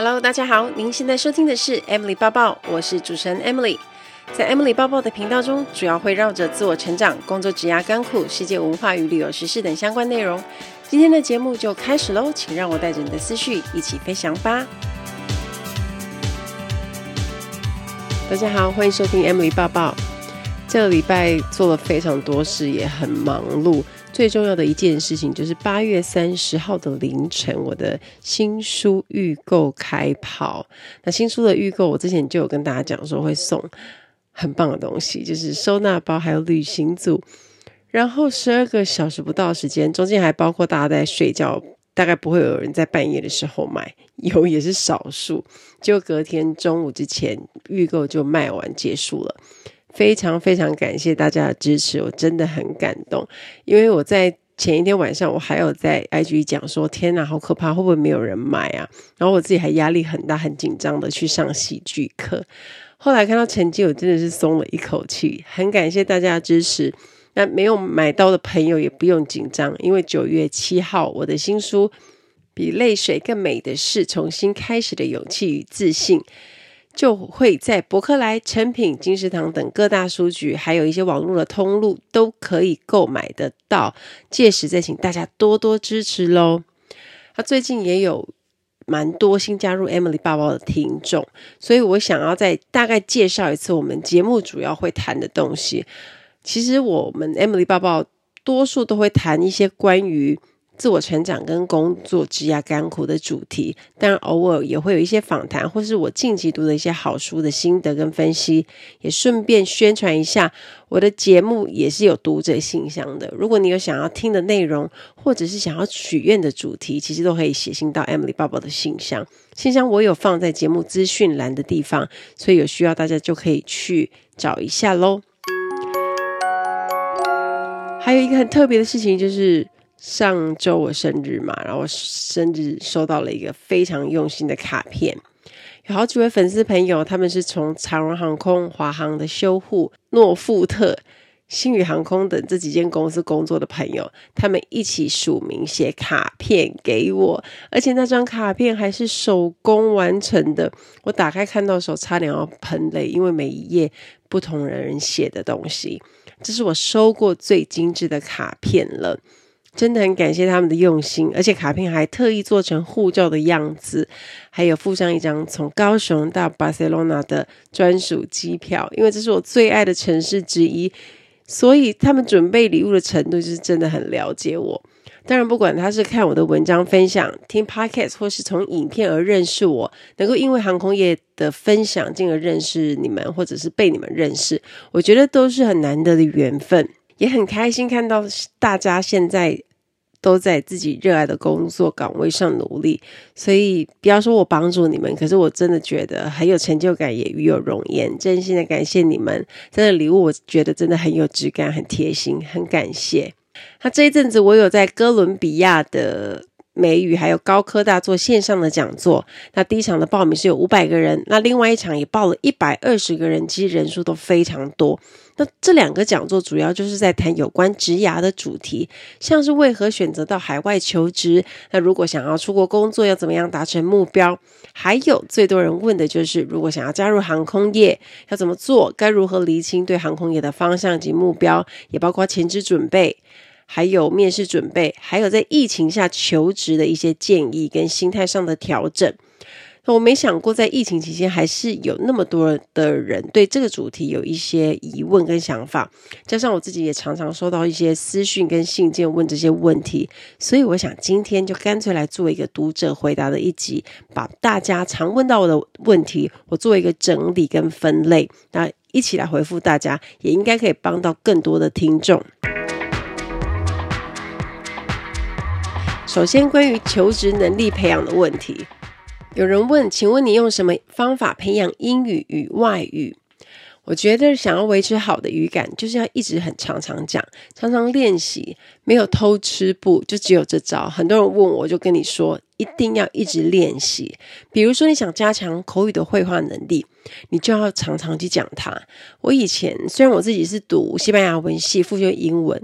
Hello，大家好，您现在收听的是 Emily 抱抱，我是主持人 Emily。在 Emily 抱抱的频道中，主要会绕着自我成长、工作、职涯、甘苦、世界文化与旅游时事等相关内容。今天的节目就开始喽，请让我带着你的思绪一起飞翔吧。大家好，欢迎收听 Emily 抱抱。这个礼拜做了非常多事，也很忙碌。最重要的一件事情就是八月三十号的凌晨，我的新书预购开跑。那新书的预购，我之前就有跟大家讲说会送很棒的东西，就是收纳包还有旅行组。然后十二个小时不到时间，中间还包括大家在睡觉，大概不会有人在半夜的时候买，有也是少数。就隔天中午之前预购就卖完结束了。非常非常感谢大家的支持，我真的很感动。因为我在前一天晚上，我还有在 IG 讲说：“天哪，好可怕，会不会没有人买啊？”然后我自己还压力很大、很紧张的去上戏剧课。后来看到成绩，我真的是松了一口气。很感谢大家的支持。那没有买到的朋友也不用紧张，因为九月七号我的新书《比泪水更美的是重新开始的勇气与自信》。就会在博客来、诚品、金石堂等各大书局，还有一些网络的通路都可以购买得到。届时再请大家多多支持喽。他最近也有蛮多新加入 Emily 爸爸的听众，所以我想要再大概介绍一次我们节目主要会谈的东西。其实我们 Emily 爸爸多数都会谈一些关于。自我成长跟工作职涯甘苦的主题，当然偶尔也会有一些访谈，或是我近期读的一些好书的心得跟分析，也顺便宣传一下我的节目也是有读者信箱的。如果你有想要听的内容，或者是想要许愿的主题，其实都可以写信到 Emily 报报的信箱，信箱我有放在节目资讯栏的地方，所以有需要大家就可以去找一下喽。还有一个很特别的事情就是。上周我生日嘛，然后生日收到了一个非常用心的卡片，有好几位粉丝朋友，他们是从长荣航空、华航的修护、诺富特、星宇航空等这几间公司工作的朋友，他们一起署名写卡片给我，而且那张卡片还是手工完成的，我打开看到的时候差点要喷泪，因为每一页不同人写的东西，这是我收过最精致的卡片了。真的很感谢他们的用心，而且卡片还特意做成护照的样子，还有附上一张从高雄到巴塞罗那的专属机票，因为这是我最爱的城市之一，所以他们准备礼物的程度就是真的很了解我。当然，不管他是看我的文章分享、听 Podcast，或是从影片而认识我，能够因为航空业的分享进而认识你们，或者是被你们认识，我觉得都是很难得的缘分，也很开心看到大家现在。都在自己热爱的工作岗位上努力，所以不要说我帮助你们，可是我真的觉得很有成就感，也与有荣焉。真心的感谢你们，真的礼物我觉得真的很有质感，很贴心，很感谢。那这一阵子我有在哥伦比亚的美语还有高科大做线上的讲座，那第一场的报名是有五百个人，那另外一场也报了一百二十个人，其实人数都非常多。那这两个讲座主要就是在谈有关职涯的主题，像是为何选择到海外求职，那如果想要出国工作要怎么样达成目标，还有最多人问的就是如果想要加入航空业要怎么做，该如何厘清对航空业的方向及目标，也包括前置准备，还有面试准备，还有在疫情下求职的一些建议跟心态上的调整。我没想过，在疫情期间还是有那么多的人对这个主题有一些疑问跟想法，加上我自己也常常收到一些私讯跟信件问这些问题，所以我想今天就干脆来做一个读者回答的一集，把大家常问到的问题，我做一个整理跟分类，那一起来回复大家，也应该可以帮到更多的听众。首先，关于求职能力培养的问题。有人问，请问你用什么方法培养英语与外语？我觉得想要维持好的语感，就是要一直很常常讲，常常练习，没有偷吃不，就只有这招。很多人问我，就跟你说，一定要一直练习。比如说，你想加强口语的会话能力，你就要常常去讲它。我以前虽然我自己是读西班牙文系，复修英文。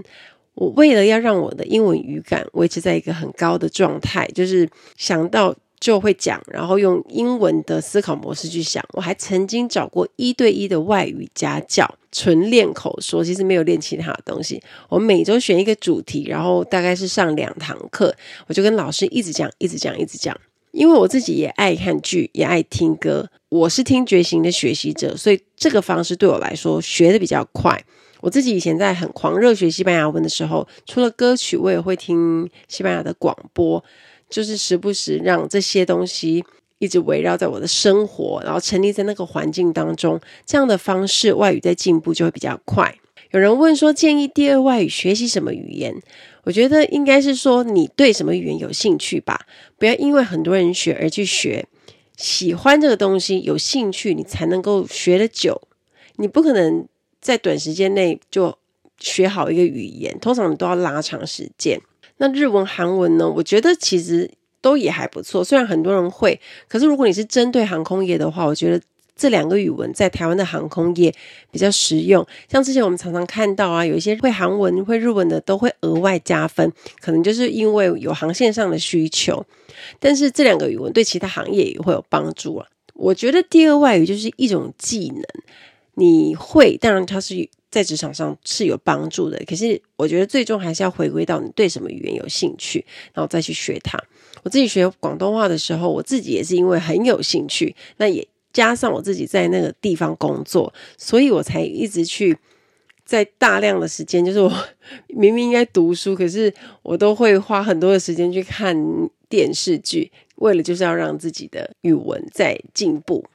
我为了要让我的英文语感维持在一个很高的状态，就是想到就会讲，然后用英文的思考模式去想。我还曾经找过一对一的外语家教，纯练口说，其实没有练其他的东西。我每周选一个主题，然后大概是上两堂课，我就跟老师一直讲，一直讲，一直讲。因为我自己也爱看剧，也爱听歌，我是听觉型的学习者，所以这个方式对我来说学得比较快。我自己以前在很狂热学西班牙文的时候，除了歌曲，我也会听西班牙的广播。就是时不时让这些东西一直围绕在我的生活，然后沉溺在那个环境当中，这样的方式外语在进步就会比较快。有人问说，建议第二外语学习什么语言？我觉得应该是说你对什么语言有兴趣吧，不要因为很多人学而去学。喜欢这个东西，有兴趣，你才能够学得久。你不可能在短时间内就学好一个语言，通常你都要拉长时间。那日文、韩文呢？我觉得其实都也还不错。虽然很多人会，可是如果你是针对航空业的话，我觉得这两个语文在台湾的航空业比较实用。像之前我们常常看到啊，有一些会韩文、会日文的都会额外加分，可能就是因为有航线上的需求。但是这两个语文对其他行业也会有帮助啊。我觉得第二外语就是一种技能，你会，当然它是。在职场上是有帮助的，可是我觉得最终还是要回归到你对什么语言有兴趣，然后再去学它。我自己学广东话的时候，我自己也是因为很有兴趣，那也加上我自己在那个地方工作，所以我才一直去在大量的时间，就是我 明明应该读书，可是我都会花很多的时间去看电视剧，为了就是要让自己的语文在进步。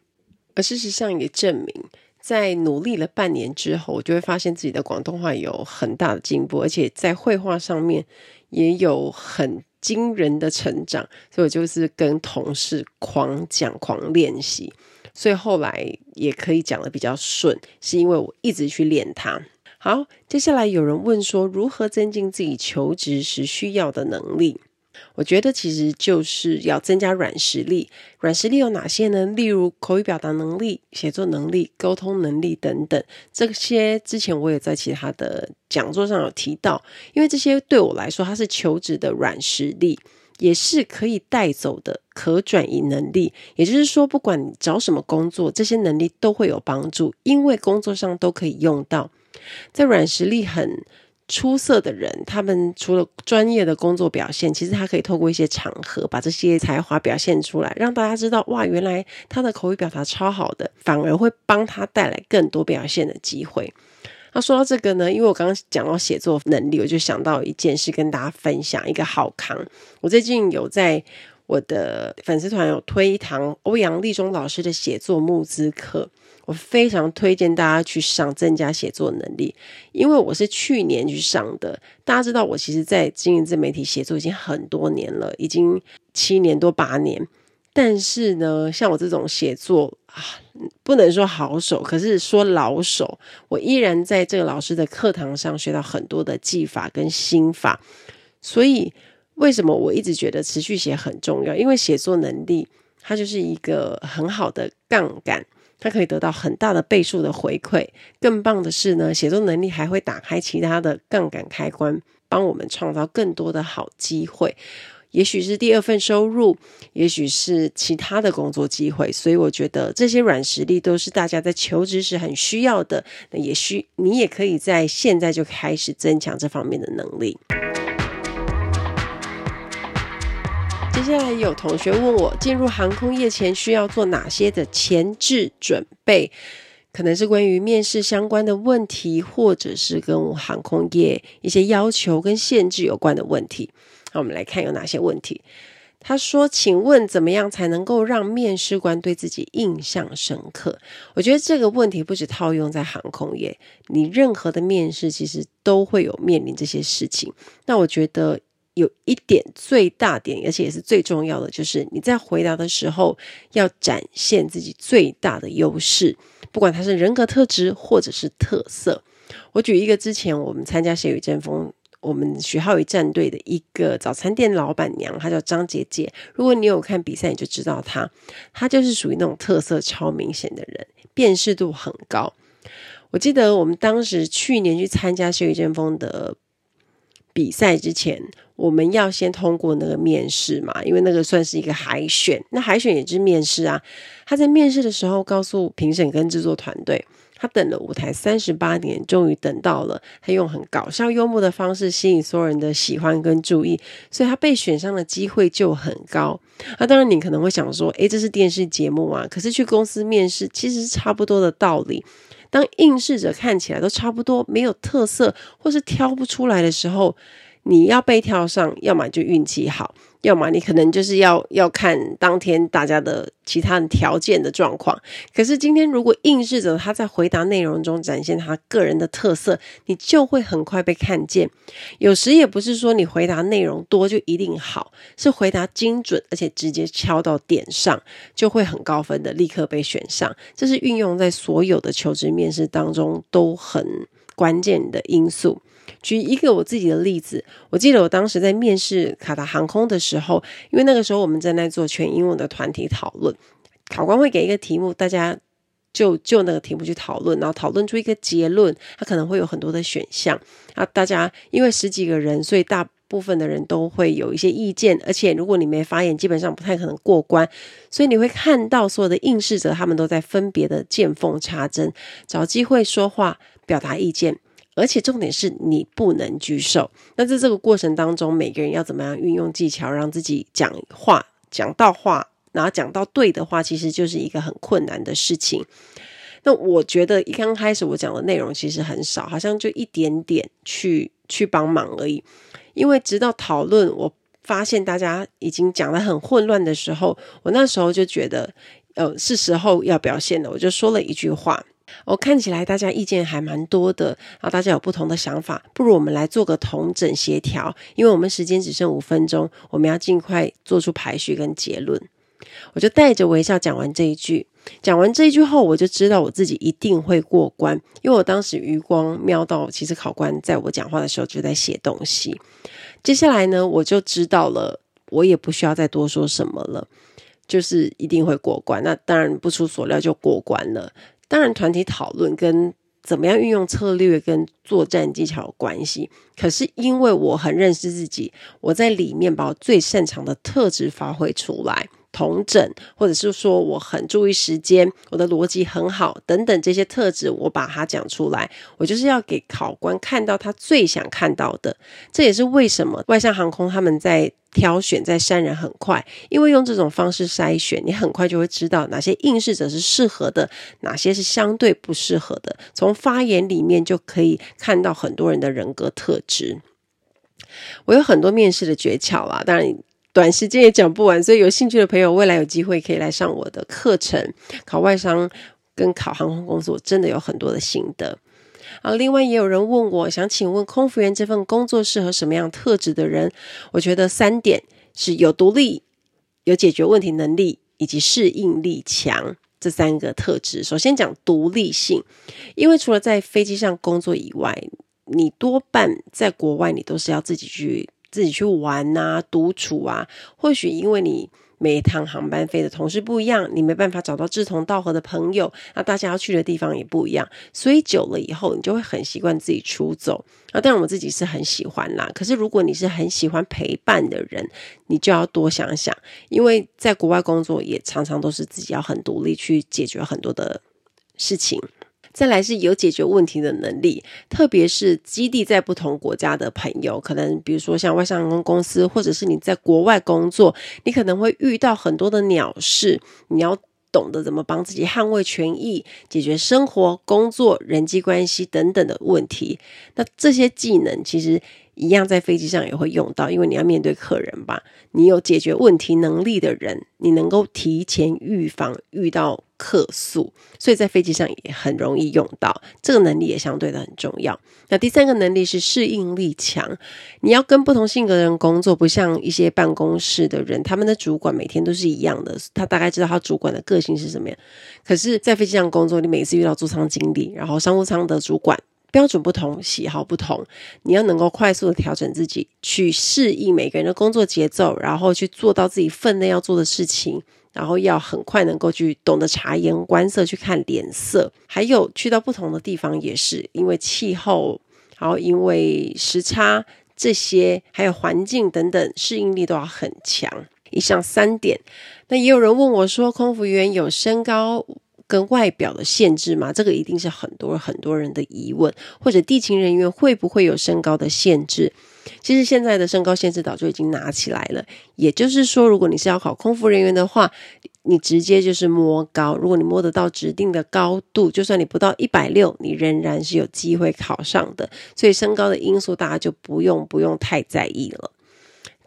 而事实上也证明。在努力了半年之后，我就会发现自己的广东话有很大的进步，而且在绘画上面也有很惊人的成长。所以我就是跟同事狂讲、狂练习，所以后来也可以讲的比较顺，是因为我一直去练它。好，接下来有人问说，如何增进自己求职时需要的能力？我觉得其实就是要增加软实力。软实力有哪些呢？例如口语表达能力、写作能力、沟通能力等等。这些之前我也在其他的讲座上有提到，因为这些对我来说，它是求职的软实力，也是可以带走的可转移能力。也就是说，不管你找什么工作，这些能力都会有帮助，因为工作上都可以用到。在软实力很出色的人，他们除了专业的工作表现，其实他可以透过一些场合把这些才华表现出来，让大家知道哇，原来他的口语表达超好的，反而会帮他带来更多表现的机会。那说到这个呢，因为我刚刚讲到写作能力，我就想到一件事跟大家分享一个好康。我最近有在我的粉丝团有推一堂欧阳立中老师的写作募资课。我非常推荐大家去上，增加写作能力，因为我是去年去上的。大家知道，我其实，在经营自媒体写作已经很多年了，已经七年多八年。但是呢，像我这种写作啊，不能说好手，可是说老手，我依然在这个老师的课堂上学到很多的技法跟心法。所以，为什么我一直觉得持续写很重要？因为写作能力，它就是一个很好的杠杆。它可以得到很大的倍数的回馈，更棒的是呢，写作能力还会打开其他的杠杆开关，帮我们创造更多的好机会。也许是第二份收入，也许是其他的工作机会。所以我觉得这些软实力都是大家在求职时很需要的。那也需你也可以在现在就开始增强这方面的能力。接下来有同学问我，进入航空业前需要做哪些的前置准备？可能是关于面试相关的问题，或者是跟航空业一些要求跟限制有关的问题。那我们来看有哪些问题。他说：“请问怎么样才能够让面试官对自己印象深刻？”我觉得这个问题不止套用在航空业，你任何的面试其实都会有面临这些事情。那我觉得。有一点最大点，而且也是最重要的，就是你在回答的时候要展现自己最大的优势，不管它是人格特质或者是特色。我举一个之前我们参加《血语争锋》，我们徐浩宇战队的一个早餐店老板娘，她叫张姐姐。如果你有看比赛，你就知道她，她就是属于那种特色超明显的人，辨识度很高。我记得我们当时去年去参加《血语争锋》的比赛之前。我们要先通过那个面试嘛，因为那个算是一个海选，那海选也是面试啊。他在面试的时候告诉评审跟制作团队，他等了舞台三十八年，终于等到了。他用很搞笑幽默的方式吸引所有人的喜欢跟注意，所以他被选上的机会就很高。那当然，你可能会想说，诶，这是电视节目啊，可是去公司面试其实差不多的道理。当应试者看起来都差不多，没有特色，或是挑不出来的时候，你要被挑上，要么就运气好，要么你可能就是要要看当天大家的其他的条件的状况。可是今天如果应试者他在回答内容中展现他个人的特色，你就会很快被看见。有时也不是说你回答内容多就一定好，是回答精准而且直接敲到点上，就会很高分的，立刻被选上。这是运用在所有的求职面试当中都很关键的因素。举一个我自己的例子，我记得我当时在面试卡达航空的时候，因为那个时候我们正在做全英文的团体讨论，考官会给一个题目，大家就就那个题目去讨论，然后讨论出一个结论，它可能会有很多的选项啊。大家因为十几个人，所以大部分的人都会有一些意见，而且如果你没发言，基本上不太可能过关。所以你会看到所有的应试者，他们都在分别的见缝插针，找机会说话，表达意见。而且重点是你不能举手。那在这个过程当中，每个人要怎么样运用技巧，让自己讲话讲到话，然后讲到对的话，其实就是一个很困难的事情。那我觉得一刚开始我讲的内容其实很少，好像就一点点去去帮忙而已。因为直到讨论，我发现大家已经讲得很混乱的时候，我那时候就觉得，呃，是时候要表现了。我就说了一句话。我、看起来大家意见还蛮多的啊，大家有不同的想法，不如我们来做个同整协调，因为我们时间只剩五分钟，我们要尽快做出排序跟结论。我就带着微笑讲完这一句，讲完这一句后，我就知道我自己一定会过关，因为我当时余光瞄到，其实考官在我讲话的时候就在写东西。接下来呢，我就知道了，我也不需要再多说什么了，就是一定会过关。那当然不出所料就过关了。当然，团体讨论跟怎么样运用策略跟作战技巧有关系。可是因为我很认识自己，我在里面把我最擅长的特质发挥出来。同整，或者是说我很注意时间，我的逻辑很好，等等这些特质，我把它讲出来，我就是要给考官看到他最想看到的。这也是为什么外向航空他们在挑选、在筛人很快，因为用这种方式筛选，你很快就会知道哪些应试者是适合的，哪些是相对不适合的。从发言里面就可以看到很多人的人格特质。我有很多面试的诀窍啦，当然。短时间也讲不完，所以有兴趣的朋友，未来有机会可以来上我的课程。考外商跟考航空公司，我真的有很多的心得啊。另外，也有人问我，想请问空服员这份工作适合什么样特质的人？我觉得三点是有独立、有解决问题能力以及适应力强这三个特质。首先讲独立性，因为除了在飞机上工作以外，你多半在国外，你都是要自己去。自己去玩啊，独处啊，或许因为你每一趟航班飞的同事不一样，你没办法找到志同道合的朋友，那大家要去的地方也不一样，所以久了以后，你就会很习惯自己出走。啊，当然我自己是很喜欢啦。可是如果你是很喜欢陪伴的人，你就要多想想，因为在国外工作也常常都是自己要很独立去解决很多的事情。再来是有解决问题的能力，特别是基地在不同国家的朋友，可能比如说像外商公公司，或者是你在国外工作，你可能会遇到很多的鸟事，你要懂得怎么帮自己捍卫权益，解决生活、工作、人际关系等等的问题。那这些技能其实一样在飞机上也会用到，因为你要面对客人吧。你有解决问题能力的人，你能够提前预防遇到客诉，所以在飞机上也很容易用到。这个能力也相对的很重要。那第三个能力是适应力强，你要跟不同性格的人工作，不像一些办公室的人，他们的主管每天都是一样的，他大概知道他主管的个性是什么样。可是，在飞机上工作，你每次遇到座舱经理，然后商务舱的主管。标准不同，喜好不同，你要能够快速的调整自己，去适应每个人的工作节奏，然后去做到自己分内要做的事情，然后要很快能够去懂得察言观色，去看脸色，还有去到不同的地方也是，因为气候，然后因为时差。这些还有环境等等适应力都要很强。以上三点，那也有人问我说，空服员有身高跟外表的限制吗？这个一定是很多很多人的疑问。或者地勤人员会不会有身高的限制？其实现在的身高限制早就已经拿起来了。也就是说，如果你是要考空服人员的话，你直接就是摸高。如果你摸得到指定的高度，就算你不到一百六，你仍然是有机会考上的。所以身高的因素大家就不用不用太在意了。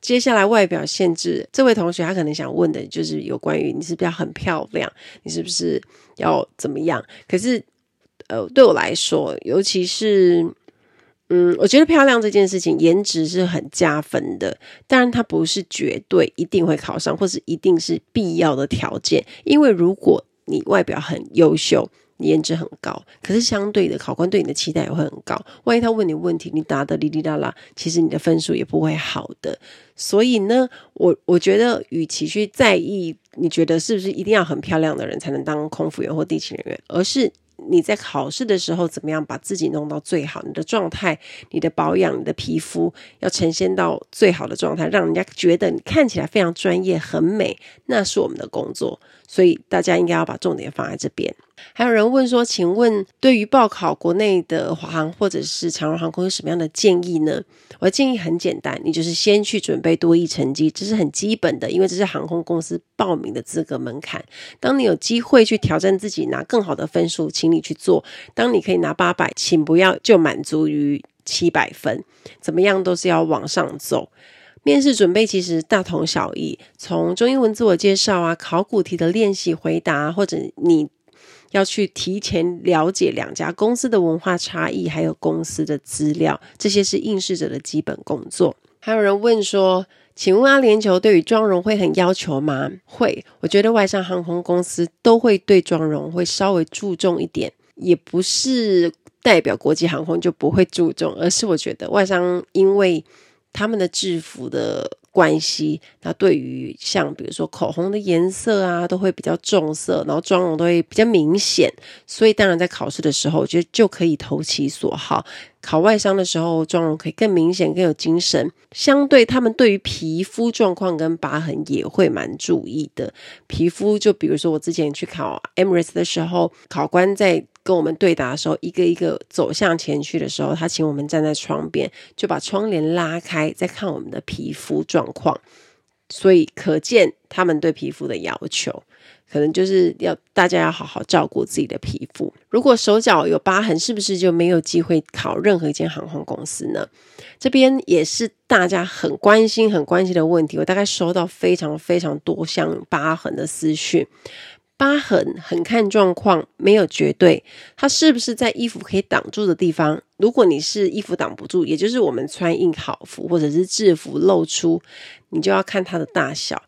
接下来外表限制，这位同学他可能想问的就是有关于你是不是要很漂亮，你是不是要怎么样？可是，呃，对我来说，尤其是，嗯，我觉得漂亮这件事情，颜值是很加分的。当然，它不是绝对一定会考上，或是一定是必要的条件。因为如果你外表很优秀，颜值很高，可是相对的，考官对你的期待也会很高。万一他问你问题，你答得哩哩啦啦，其实你的分数也不会好的。所以呢，我我觉得，与其去在意你觉得是不是一定要很漂亮的人才能当空服员或地勤人员，而是你在考试的时候怎么样把自己弄到最好，你的状态、你的保养、你的皮肤要呈现到最好的状态，让人家觉得你看起来非常专业、很美，那是我们的工作。所以大家应该要把重点放在这边。还有人问说，请问对于报考国内的华航或者是长荣航空有什么样的建议呢？我的建议很简单，你就是先去准备多益成绩，这是很基本的，因为这是航空公司报名的资格门槛。当你有机会去挑战自己，拿更好的分数，请你去做。当你可以拿八百，请不要就满足于七百分，怎么样都是要往上走。面试准备其实大同小异，从中英文自我介绍啊、考古题的练习回答，或者你要去提前了解两家公司的文化差异，还有公司的资料，这些是应试者的基本工作。还有人问说，请问阿联酋对于妆容会很要求吗？会，我觉得外商航空公司都会对妆容会稍微注重一点，也不是代表国际航空就不会注重，而是我觉得外商因为。他们的制服的关系，那对于像比如说口红的颜色啊，都会比较重色，然后妆容都会比较明显，所以当然在考试的时候，我觉得就可以投其所好。考外商的时候，妆容可以更明显、更有精神。相对他们对于皮肤状况跟疤痕也会蛮注意的。皮肤就比如说我之前去考 Emirates 的时候，考官在。跟我们对答的时候，一个一个走向前去的时候，他请我们站在窗边，就把窗帘拉开，再看我们的皮肤状况。所以可见他们对皮肤的要求，可能就是要大家要好好照顾自己的皮肤。如果手脚有疤痕，是不是就没有机会考任何一间航空公司呢？这边也是大家很关心、很关心的问题。我大概收到非常非常多像疤痕的私讯。疤痕很看状况，没有绝对。它是不是在衣服可以挡住的地方？如果你是衣服挡不住，也就是我们穿印好服或者是制服露出，你就要看它的大小。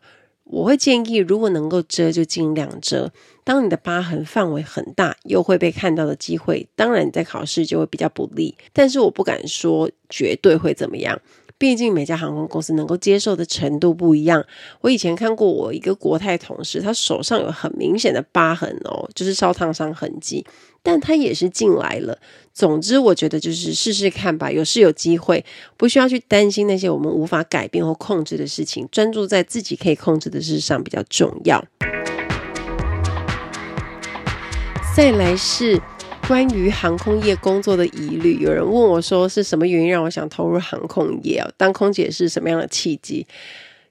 我会建议，如果能够遮就尽量遮。当你的疤痕范围很大，又会被看到的机会，当然你在考试就会比较不利。但是我不敢说绝对会怎么样。毕竟每家航空公司能够接受的程度不一样。我以前看过我一个国泰同事，他手上有很明显的疤痕哦，就是烧烫伤痕迹，但他也是进来了。总之，我觉得就是试试看吧，有是有机会，不需要去担心那些我们无法改变或控制的事情，专注在自己可以控制的事上比较重要。再来是。关于航空业工作的疑虑，有人问我说：“是什么原因让我想投入航空业啊？当空姐是什么样的契机？”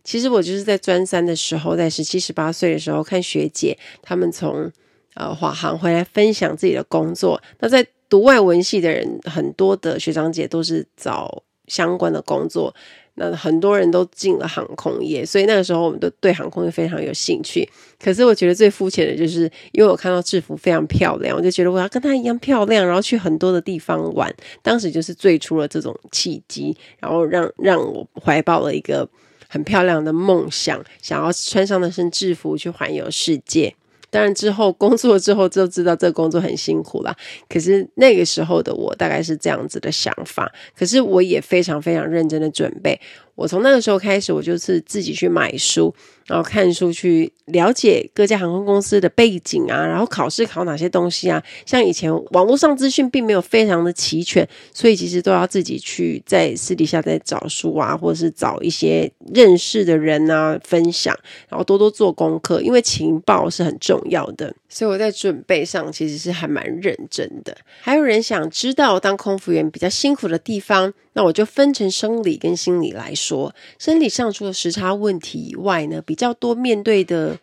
其实我就是在专三的时候，在十七十八岁的时候，看学姐他们从呃华航回来分享自己的工作。那在读外文系的人，很多的学长姐都是找相关的工作。那很多人都进了航空业，所以那个时候我们都对航空业非常有兴趣。可是我觉得最肤浅的就是，因为我看到制服非常漂亮，我就觉得我要跟她一样漂亮，然后去很多的地方玩。当时就是最初了这种契机，然后让让我怀抱了一个很漂亮的梦想，想要穿上那身制服去环游世界。当然，之后工作之后就知道这个工作很辛苦啦。可是那个时候的我大概是这样子的想法。可是我也非常非常认真的准备。我从那个时候开始，我就是自己去买书，然后看书去了解各家航空公司的背景啊，然后考试考哪些东西啊。像以前网络上资讯并没有非常的齐全，所以其实都要自己去在私底下再找书啊，或者是找一些认识的人啊分享，然后多多做功课，因为情报是很重要的。所以我在准备上其实是还蛮认真的。还有人想知道当空服员比较辛苦的地方，那我就分成生理跟心理来说。说生理上除了时差问题以外呢，比较多面对的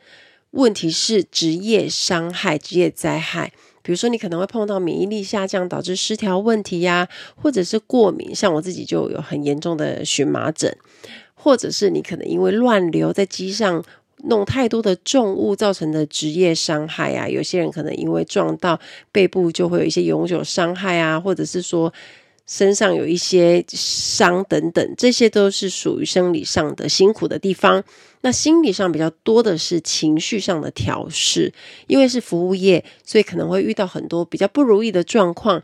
问题是职业伤害、职业灾害。比如说你可能会碰到免疫力下降导致失调问题呀，或者是过敏，像我自己就有很严重的荨麻疹，或者是你可能因为乱流在机上。弄太多的重物造成的职业伤害啊，有些人可能因为撞到背部就会有一些永久伤害啊，或者是说身上有一些伤等等，这些都是属于生理上的辛苦的地方。那心理上比较多的是情绪上的调试，因为是服务业，所以可能会遇到很多比较不如意的状况，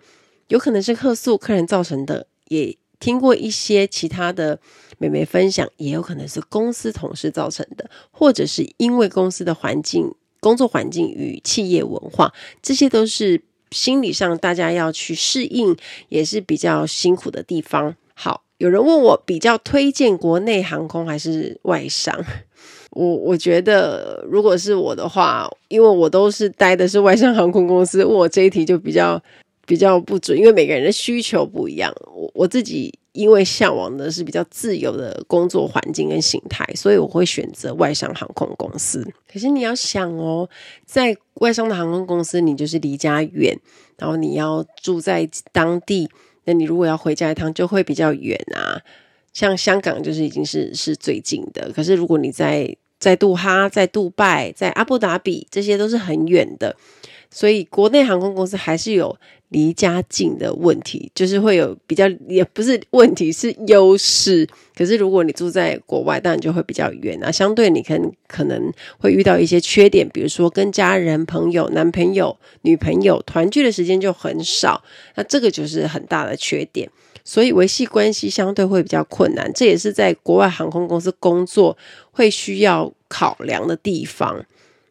有可能是客诉客人造成的，也听过一些其他的。美眉分享，也有可能是公司同事造成的，或者是因为公司的环境、工作环境与企业文化，这些都是心理上大家要去适应，也是比较辛苦的地方。好，有人问我比较推荐国内航空还是外商？我我觉得，如果是我的话，因为我都是待的是外商航空公司，问我这一题就比较比较不准，因为每个人的需求不一样。我我自己。因为向往的是比较自由的工作环境跟形态，所以我会选择外商航空公司。可是你要想哦，在外商的航空公司，你就是离家远，然后你要住在当地，那你如果要回家一趟，就会比较远啊。像香港就是已经是是最近的，可是如果你在在杜哈、在杜拜、在阿布达比，这些都是很远的。所以国内航空公司还是有离家近的问题，就是会有比较，也不是问题，是优势。可是如果你住在国外，当然就会比较远啊，相对你可能可能会遇到一些缺点，比如说跟家人、朋友、男朋友、女朋友团聚的时间就很少，那这个就是很大的缺点。所以维系关系相对会比较困难，这也是在国外航空公司工作会需要考量的地方。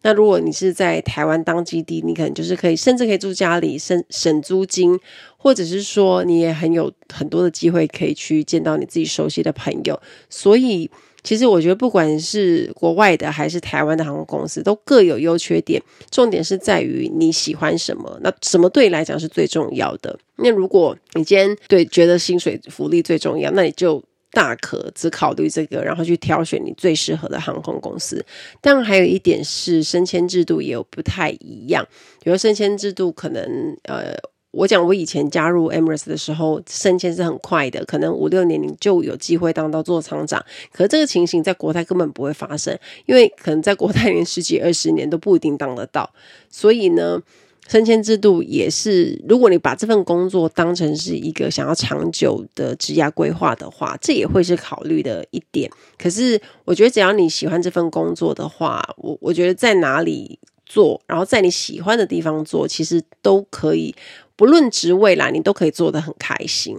那如果你是在台湾当基地，你可能就是可以，甚至可以住家里省省租金，或者是说你也很有很多的机会可以去见到你自己熟悉的朋友。所以，其实我觉得不管是国外的还是台湾的航空公司，都各有优缺点。重点是在于你喜欢什么，那什么对你来讲是最重要的。那如果你今天对觉得薪水福利最重要，那你就。大可只考虑这个，然后去挑选你最适合的航空公司。当然，还有一点是升迁制度也有不太一样。比如升迁制度，可能呃，我讲我以前加入 Emirates 的时候，升迁是很快的，可能五六年你就有机会当到座舱长。可是这个情形在国泰根本不会发生，因为可能在国泰连十几二十年都不一定当得到。所以呢。升迁制度也是，如果你把这份工作当成是一个想要长久的职业规划的话，这也会是考虑的一点。可是，我觉得只要你喜欢这份工作的话，我我觉得在哪里做，然后在你喜欢的地方做，其实都可以，不论职位啦，你都可以做得很开心。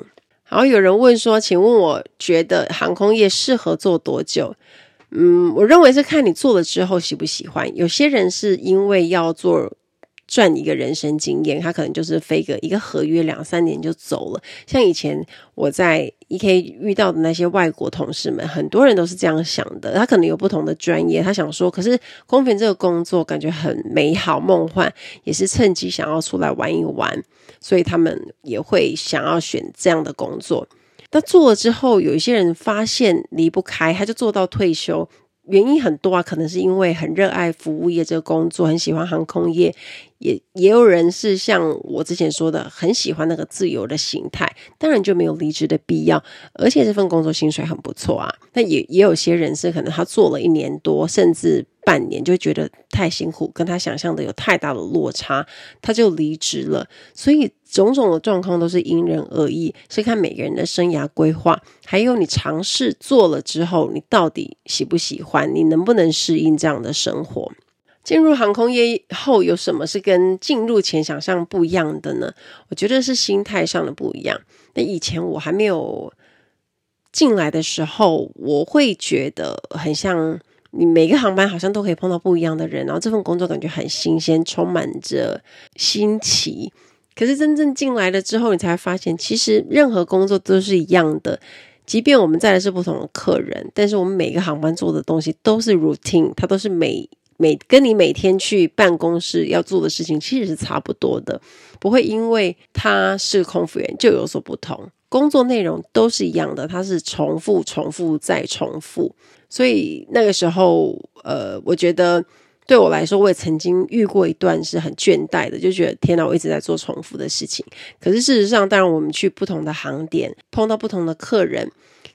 然后有人问说，请问我觉得航空业适合做多久？嗯，我认为是看你做了之后喜不喜欢。有些人是因为要做。赚一个人生经验，他可能就是飞个一个合约两三年就走了。像以前我在 EK 遇到的那些外国同事们，很多人都是这样想的。他可能有不同的专业，他想说，可是空服这个工作感觉很美好梦幻，也是趁机想要出来玩一玩，所以他们也会想要选这样的工作。那做了之后，有一些人发现离不开，他就做到退休。原因很多啊，可能是因为很热爱服务业这个工作，很喜欢航空业，也也有人是像我之前说的，很喜欢那个自由的形态，当然就没有离职的必要，而且这份工作薪水很不错啊。那也也有些人是可能他做了一年多，甚至。半年就觉得太辛苦，跟他想象的有太大的落差，他就离职了。所以种种的状况都是因人而异，是看每个人的生涯规划，还有你尝试做了之后，你到底喜不喜欢，你能不能适应这样的生活。进入航空业后，有什么是跟进入前想象不一样的呢？我觉得是心态上的不一样。那以前我还没有。进来的时候，我会觉得很像你每个航班好像都可以碰到不一样的人，然后这份工作感觉很新鲜，充满着新奇。可是真正进来了之后，你才发现，其实任何工作都是一样的。即便我们载的是不同的客人，但是我们每个航班做的东西都是 routine，它都是每每跟你每天去办公室要做的事情其实是差不多的，不会因为他是空服员就有所不同。工作内容都是一样的，它是重复、重复再重复。所以那个时候，呃，我觉得对我来说，我也曾经遇过一段是很倦怠的，就觉得天哪，我一直在做重复的事情。可是事实上，当然我们去不同的航点，碰到不同的客人，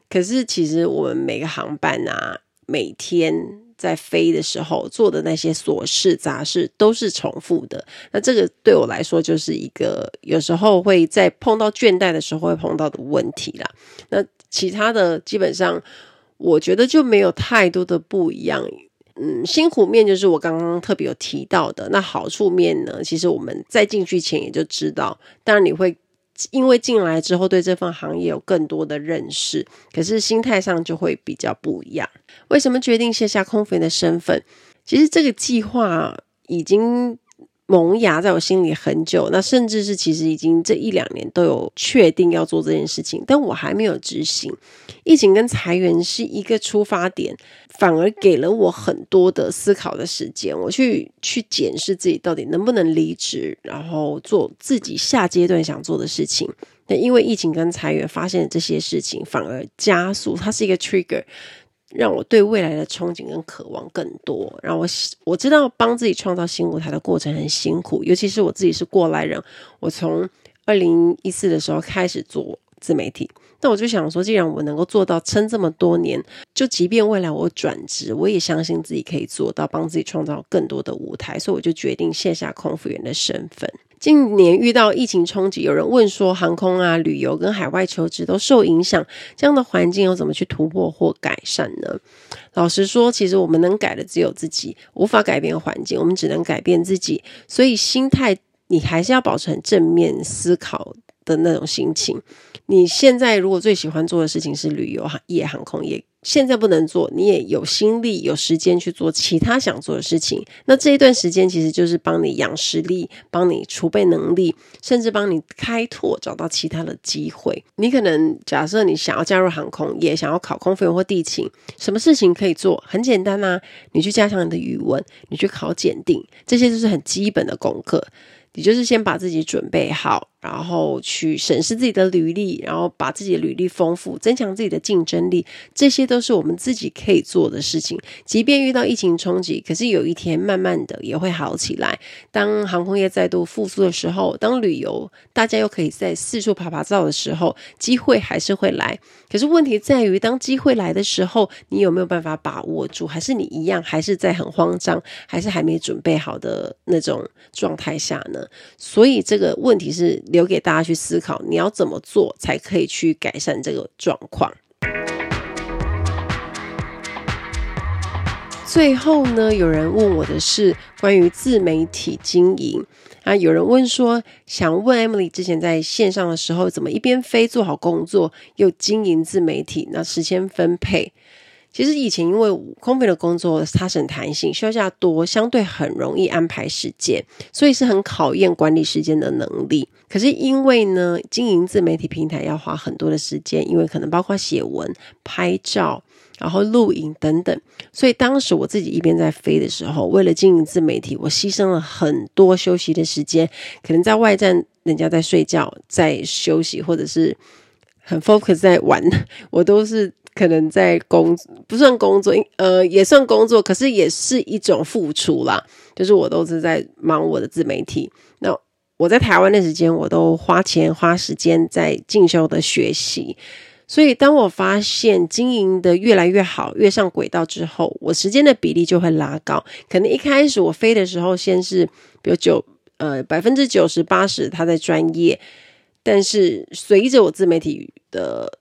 可是其实我们每个航班啊，每天。在飞的时候做的那些琐事杂事都是重复的，那这个对我来说就是一个有时候会在碰到倦怠的时候会碰到的问题啦。那其他的基本上我觉得就没有太多的不一样。嗯，辛苦面就是我刚刚特别有提到的。那好处面呢，其实我们在进去前也就知道，当然你会。因为进来之后对这份行业有更多的认识，可是心态上就会比较不一样。为什么决定卸下空服员的身份？其实这个计划已经萌芽在我心里很久，那甚至是其实已经这一两年都有确定要做这件事情，但我还没有执行。疫情跟裁员是一个出发点。反而给了我很多的思考的时间，我去去检视自己到底能不能离职，然后做自己下阶段想做的事情。那因为疫情跟裁员发现这些事情，反而加速，它是一个 trigger，让我对未来的憧憬跟渴望更多。让我我知道帮自己创造新舞台的过程很辛苦，尤其是我自己是过来人，我从二零一四的时候开始做自媒体。那我就想说，既然我能够做到撑这么多年，就即便未来我转职，我也相信自己可以做到，帮自己创造更多的舞台。所以我就决定卸下空服员的身份。近年遇到疫情冲击，有人问说，航空啊、旅游跟海外求职都受影响，这样的环境又怎么去突破或改善呢？老实说，其实我们能改的只有自己，无法改变环境，我们只能改变自己。所以心态，你还是要保持很正面思考的那种心情。你现在如果最喜欢做的事情是旅游业、航空业，现在不能做，你也有心力、有时间去做其他想做的事情。那这一段时间其实就是帮你养实力，帮你储备能力，甚至帮你开拓找到其他的机会。你可能假设你想要加入航空也，想要考空飞或地勤，什么事情可以做？很简单啊，你去加强你的语文，你去考检定，这些就是很基本的功课。你就是先把自己准备好，然后去审视自己的履历，然后把自己的履历丰富，增强自己的竞争力，这些都是我们自己可以做的事情。即便遇到疫情冲击，可是有一天慢慢的也会好起来。当航空业再度复苏的时候，当旅游大家又可以在四处趴趴走的时候，机会还是会来。可是问题在于，当机会来的时候，你有没有办法把握住？还是你一样，还是在很慌张，还是还没准备好的那种状态下呢？所以这个问题是留给大家去思考，你要怎么做才可以去改善这个状况？最后呢，有人问我的是关于自媒体经营啊，有人问说，想问 Emily 之前在线上的时候，怎么一边飞做好工作，又经营自媒体？那时间分配？其实以前因为空服的工作它是很弹性，休假多，相对很容易安排时间，所以是很考验管理时间的能力。可是因为呢，经营自媒体平台要花很多的时间，因为可能包括写文、拍照，然后录影等等，所以当时我自己一边在飞的时候，为了经营自媒体，我牺牲了很多休息的时间，可能在外站人家在睡觉，在休息，或者是很 focus 在玩，我都是。可能在工不算工作，呃，也算工作，可是也是一种付出啦。就是我都是在忙我的自媒体。那我在台湾的时间，我都花钱花时间在进修的学习。所以当我发现经营的越来越好，越上轨道之后，我时间的比例就会拉高。可能一开始我飞的时候，先是比如九呃百分之九十八十他在专业，但是随着我自媒体的。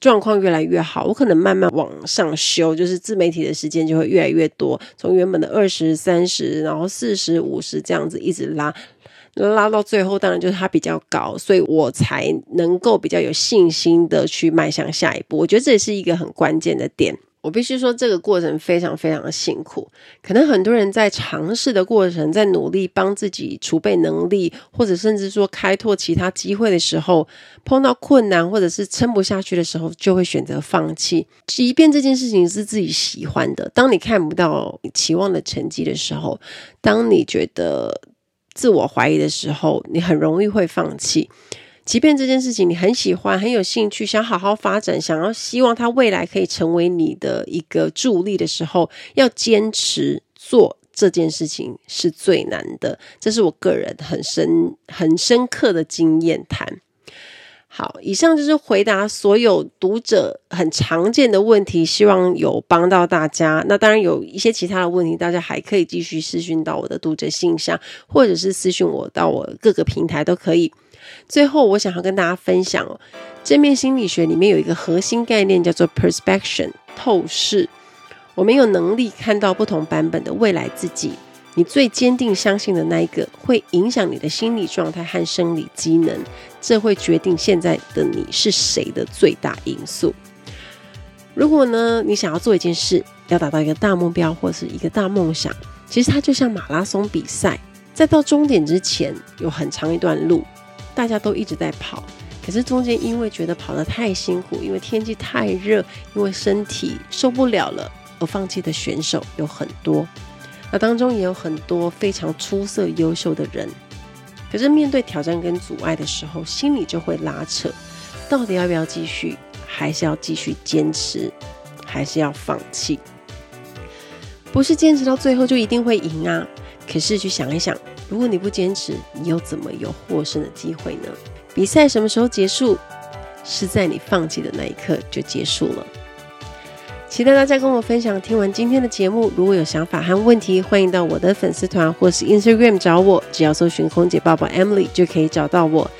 状况越来越好，我可能慢慢往上修，就是自媒体的时间就会越来越多，从原本的二十三十，然后四十五十这样子一直拉，拉到最后当然就是它比较高，所以我才能够比较有信心的去迈向下一步。我觉得这也是一个很关键的点。我必须说，这个过程非常非常的辛苦。可能很多人在尝试的过程，在努力帮自己储备能力，或者甚至说开拓其他机会的时候，碰到困难或者是撑不下去的时候，就会选择放弃。即便这件事情是自己喜欢的，当你看不到期望的成绩的时候，当你觉得自我怀疑的时候，你很容易会放弃。即便这件事情你很喜欢、很有兴趣，想好好发展，想要希望它未来可以成为你的一个助力的时候，要坚持做这件事情是最难的。这是我个人很深、很深刻的经验谈。好，以上就是回答所有读者很常见的问题，希望有帮到大家。那当然有一些其他的问题，大家还可以继续私讯到我的读者信箱，或者是私讯我到我各个平台都可以。最后，我想要跟大家分享哦，正面心理学里面有一个核心概念叫做 perspection 透视。我们有能力看到不同版本的未来自己。你最坚定相信的那一个，会影响你的心理状态和生理机能，这会决定现在的你是谁的最大因素。如果呢，你想要做一件事，要达到一个大目标或是一个大梦想，其实它就像马拉松比赛，在到终点之前有很长一段路。大家都一直在跑，可是中间因为觉得跑得太辛苦，因为天气太热，因为身体受不了了而放弃的选手有很多。那当中也有很多非常出色、优秀的人。可是面对挑战跟阻碍的时候，心里就会拉扯，到底要不要继续，还是要继续坚持，还是要放弃？不是坚持到最后就一定会赢啊！可是去想一想。如果你不坚持，你又怎么有获胜的机会呢？比赛什么时候结束？是在你放弃的那一刻就结束了。期待大家跟我分享。听完今天的节目，如果有想法和问题，欢迎到我的粉丝团或是 Instagram 找我，只要搜寻“空姐报报 Emily” 就可以找到我。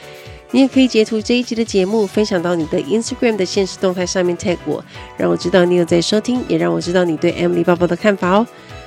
你也可以截图这一集的节目，分享到你的 Instagram 的限时动态上面 tag 我，让我知道你有在收听，也让我知道你对 Emily 报报的看法哦。